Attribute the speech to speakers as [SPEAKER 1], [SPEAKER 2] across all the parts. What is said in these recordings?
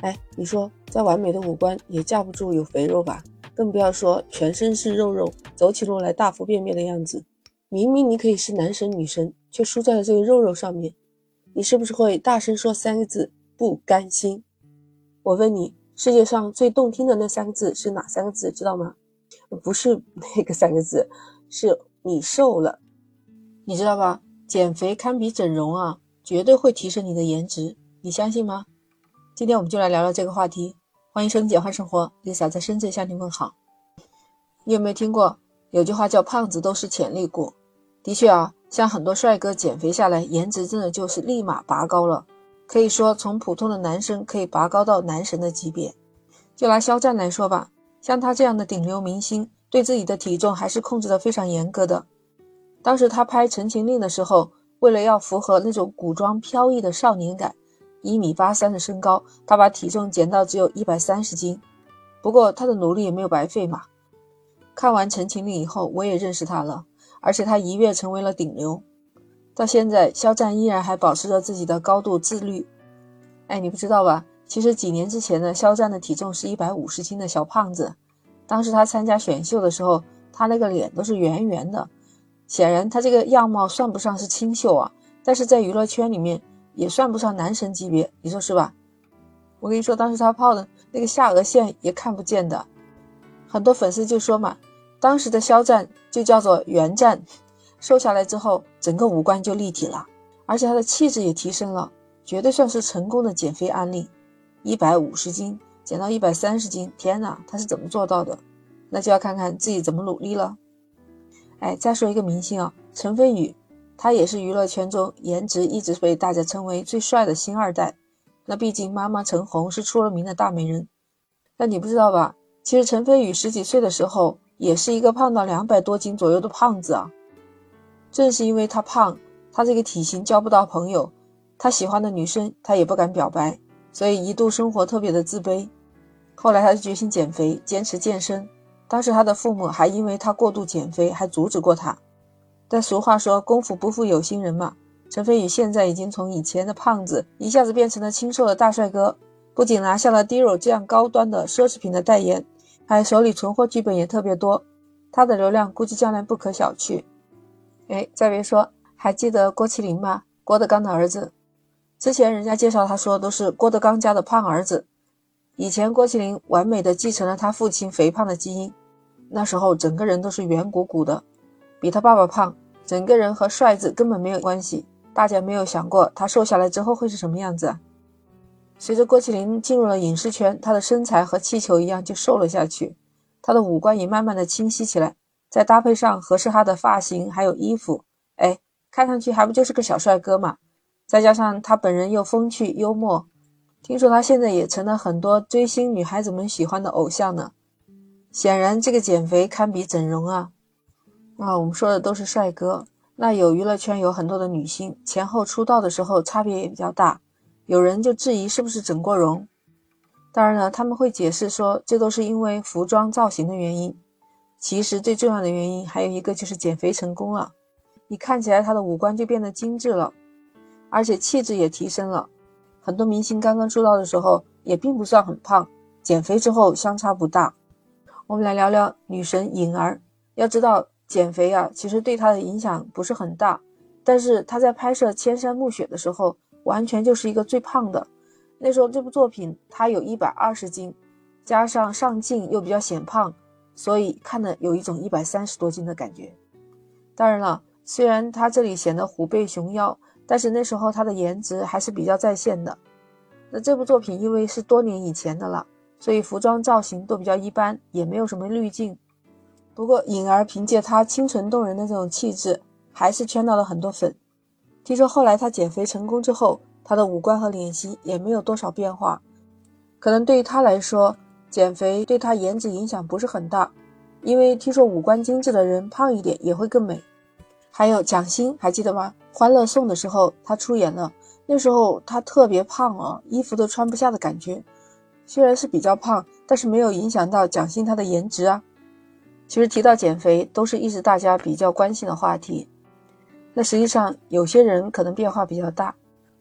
[SPEAKER 1] 哎，你说再完美的五官也架不住有肥肉吧？更不要说全身是肉肉，走起路来大腹便便的样子。明明你可以是男神女神，却输在了这个肉肉上面。你是不是会大声说三个字不甘心？我问你，世界上最动听的那三个字是哪三个字？知道吗？不是那个三个字，是你瘦了。你知道吧？减肥堪比整容啊，绝对会提升你的颜值，你相信吗？今天我们就来聊聊这个话题。欢迎收听《简化生活》，Lisa 在深圳向你问好。你有没有听过有句话叫“胖子都是潜力股”？的确啊，像很多帅哥减肥下来，颜值真的就是立马拔高了，可以说从普通的男生可以拔高到男神的级别。就拿肖战来说吧，像他这样的顶流明星，对自己的体重还是控制的非常严格的。当时他拍《陈情令》的时候，为了要符合那种古装飘逸的少年感。一米八三的身高，他把体重减到只有一百三十斤。不过他的努力也没有白费嘛。看完《陈情令》以后，我也认识他了，而且他一跃成为了顶流。到现在，肖战依然还保持着自己的高度自律。哎，你不知道吧？其实几年之前呢，肖战的体重是一百五十斤的小胖子。当时他参加选秀的时候，他那个脸都是圆圆的。显然，他这个样貌算不上是清秀啊，但是在娱乐圈里面。也算不上男神级别，你说是吧？我跟你说，当时他泡的那个下颚线也看不见的，很多粉丝就说嘛，当时的肖战就叫做原战，瘦下来之后整个五官就立体了，而且他的气质也提升了，绝对算是成功的减肥案例。一百五十斤减到一百三十斤，天哪，他是怎么做到的？那就要看看自己怎么努力了。哎，再说一个明星啊，陈飞宇。他也是娱乐圈中颜值一直被大家称为最帅的星二代。那毕竟妈妈陈红是出了名的大美人。但你不知道吧？其实陈飞宇十几岁的时候也是一个胖到两百多斤左右的胖子啊。正是因为他胖，他这个体型交不到朋友，他喜欢的女生他也不敢表白，所以一度生活特别的自卑。后来他就决心减肥，坚持健身。当时他的父母还因为他过度减肥，还阻止过他。但俗话说，功夫不负有心人嘛。陈飞宇现在已经从以前的胖子，一下子变成了清瘦的大帅哥，不仅拿下了 Dior 这样高端的奢侈品的代言，还手里存货剧本也特别多，他的流量估计将来不可小觑。哎，再别说，还记得郭麒麟吗？郭德纲的儿子。之前人家介绍他说都是郭德纲家的胖儿子。以前郭麒麟完美的继承了他父亲肥胖的基因，那时候整个人都是圆鼓鼓的。比他爸爸胖，整个人和帅字根本没有关系。大家没有想过他瘦下来之后会是什么样子。随着郭麒麟进入了影视圈，他的身材和气球一样就瘦了下去，他的五官也慢慢的清晰起来。再搭配上合适他的发型还有衣服，哎，看上去还不就是个小帅哥嘛？再加上他本人又风趣幽默，听说他现在也成了很多追星女孩子们喜欢的偶像呢。显然，这个减肥堪比整容啊！啊，我们说的都是帅哥。那有娱乐圈有很多的女星，前后出道的时候差别也比较大。有人就质疑是不是整过容？当然了，他们会解释说这都是因为服装造型的原因。其实最重要的原因还有一个就是减肥成功了。你看起来她的五官就变得精致了，而且气质也提升了。很多明星刚刚出道的时候也并不算很胖，减肥之后相差不大。我们来聊聊女神颖儿。要知道。减肥啊，其实对他的影响不是很大，但是他在拍摄《千山暮雪》的时候，完全就是一个最胖的。那时候这部作品他有一百二十斤，加上上镜又比较显胖，所以看的有一种一百三十多斤的感觉。当然了，虽然他这里显得虎背熊腰，但是那时候他的颜值还是比较在线的。那这部作品因为是多年以前的了，所以服装造型都比较一般，也没有什么滤镜。不过，颖儿凭借她清纯动人的这种气质，还是圈到了很多粉。听说后来她减肥成功之后，她的五官和脸型也没有多少变化。可能对于她来说，减肥对她颜值影响不是很大，因为听说五官精致的人胖一点也会更美。还有蒋欣，还记得吗？《欢乐颂》的时候她出演了，那时候她特别胖哦，衣服都穿不下的感觉。虽然是比较胖，但是没有影响到蒋欣她的颜值啊。其实提到减肥，都是一直大家比较关心的话题。那实际上有些人可能变化比较大，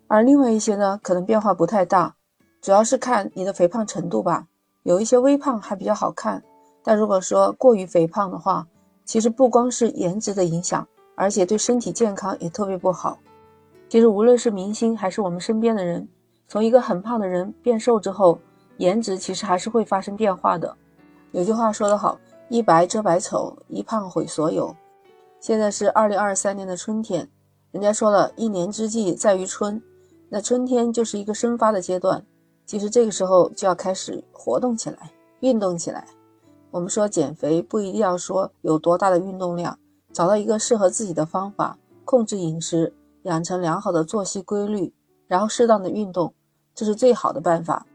[SPEAKER 1] 而另外一些呢，可能变化不太大。主要是看你的肥胖程度吧。有一些微胖还比较好看，但如果说过于肥胖的话，其实不光是颜值的影响，而且对身体健康也特别不好。其实无论是明星还是我们身边的人，从一个很胖的人变瘦之后，颜值其实还是会发生变化的。有句话说得好：“一白遮百丑，一胖毁所有。”现在是二零二三年的春天，人家说了一年之计在于春，那春天就是一个生发的阶段。其实这个时候就要开始活动起来，运动起来。我们说减肥不一定要说有多大的运动量，找到一个适合自己的方法，控制饮食，养成良好的作息规律，然后适当的运动，这是最好的办法。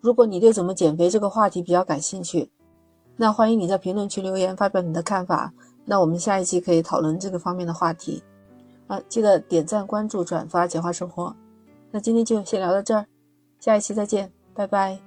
[SPEAKER 1] 如果你对怎么减肥这个话题比较感兴趣，那欢迎你在评论区留言发表你的看法。那我们下一期可以讨论这个方面的话题。啊，记得点赞、关注、转发，简化生活。那今天就先聊到这儿。下一期再见，拜拜。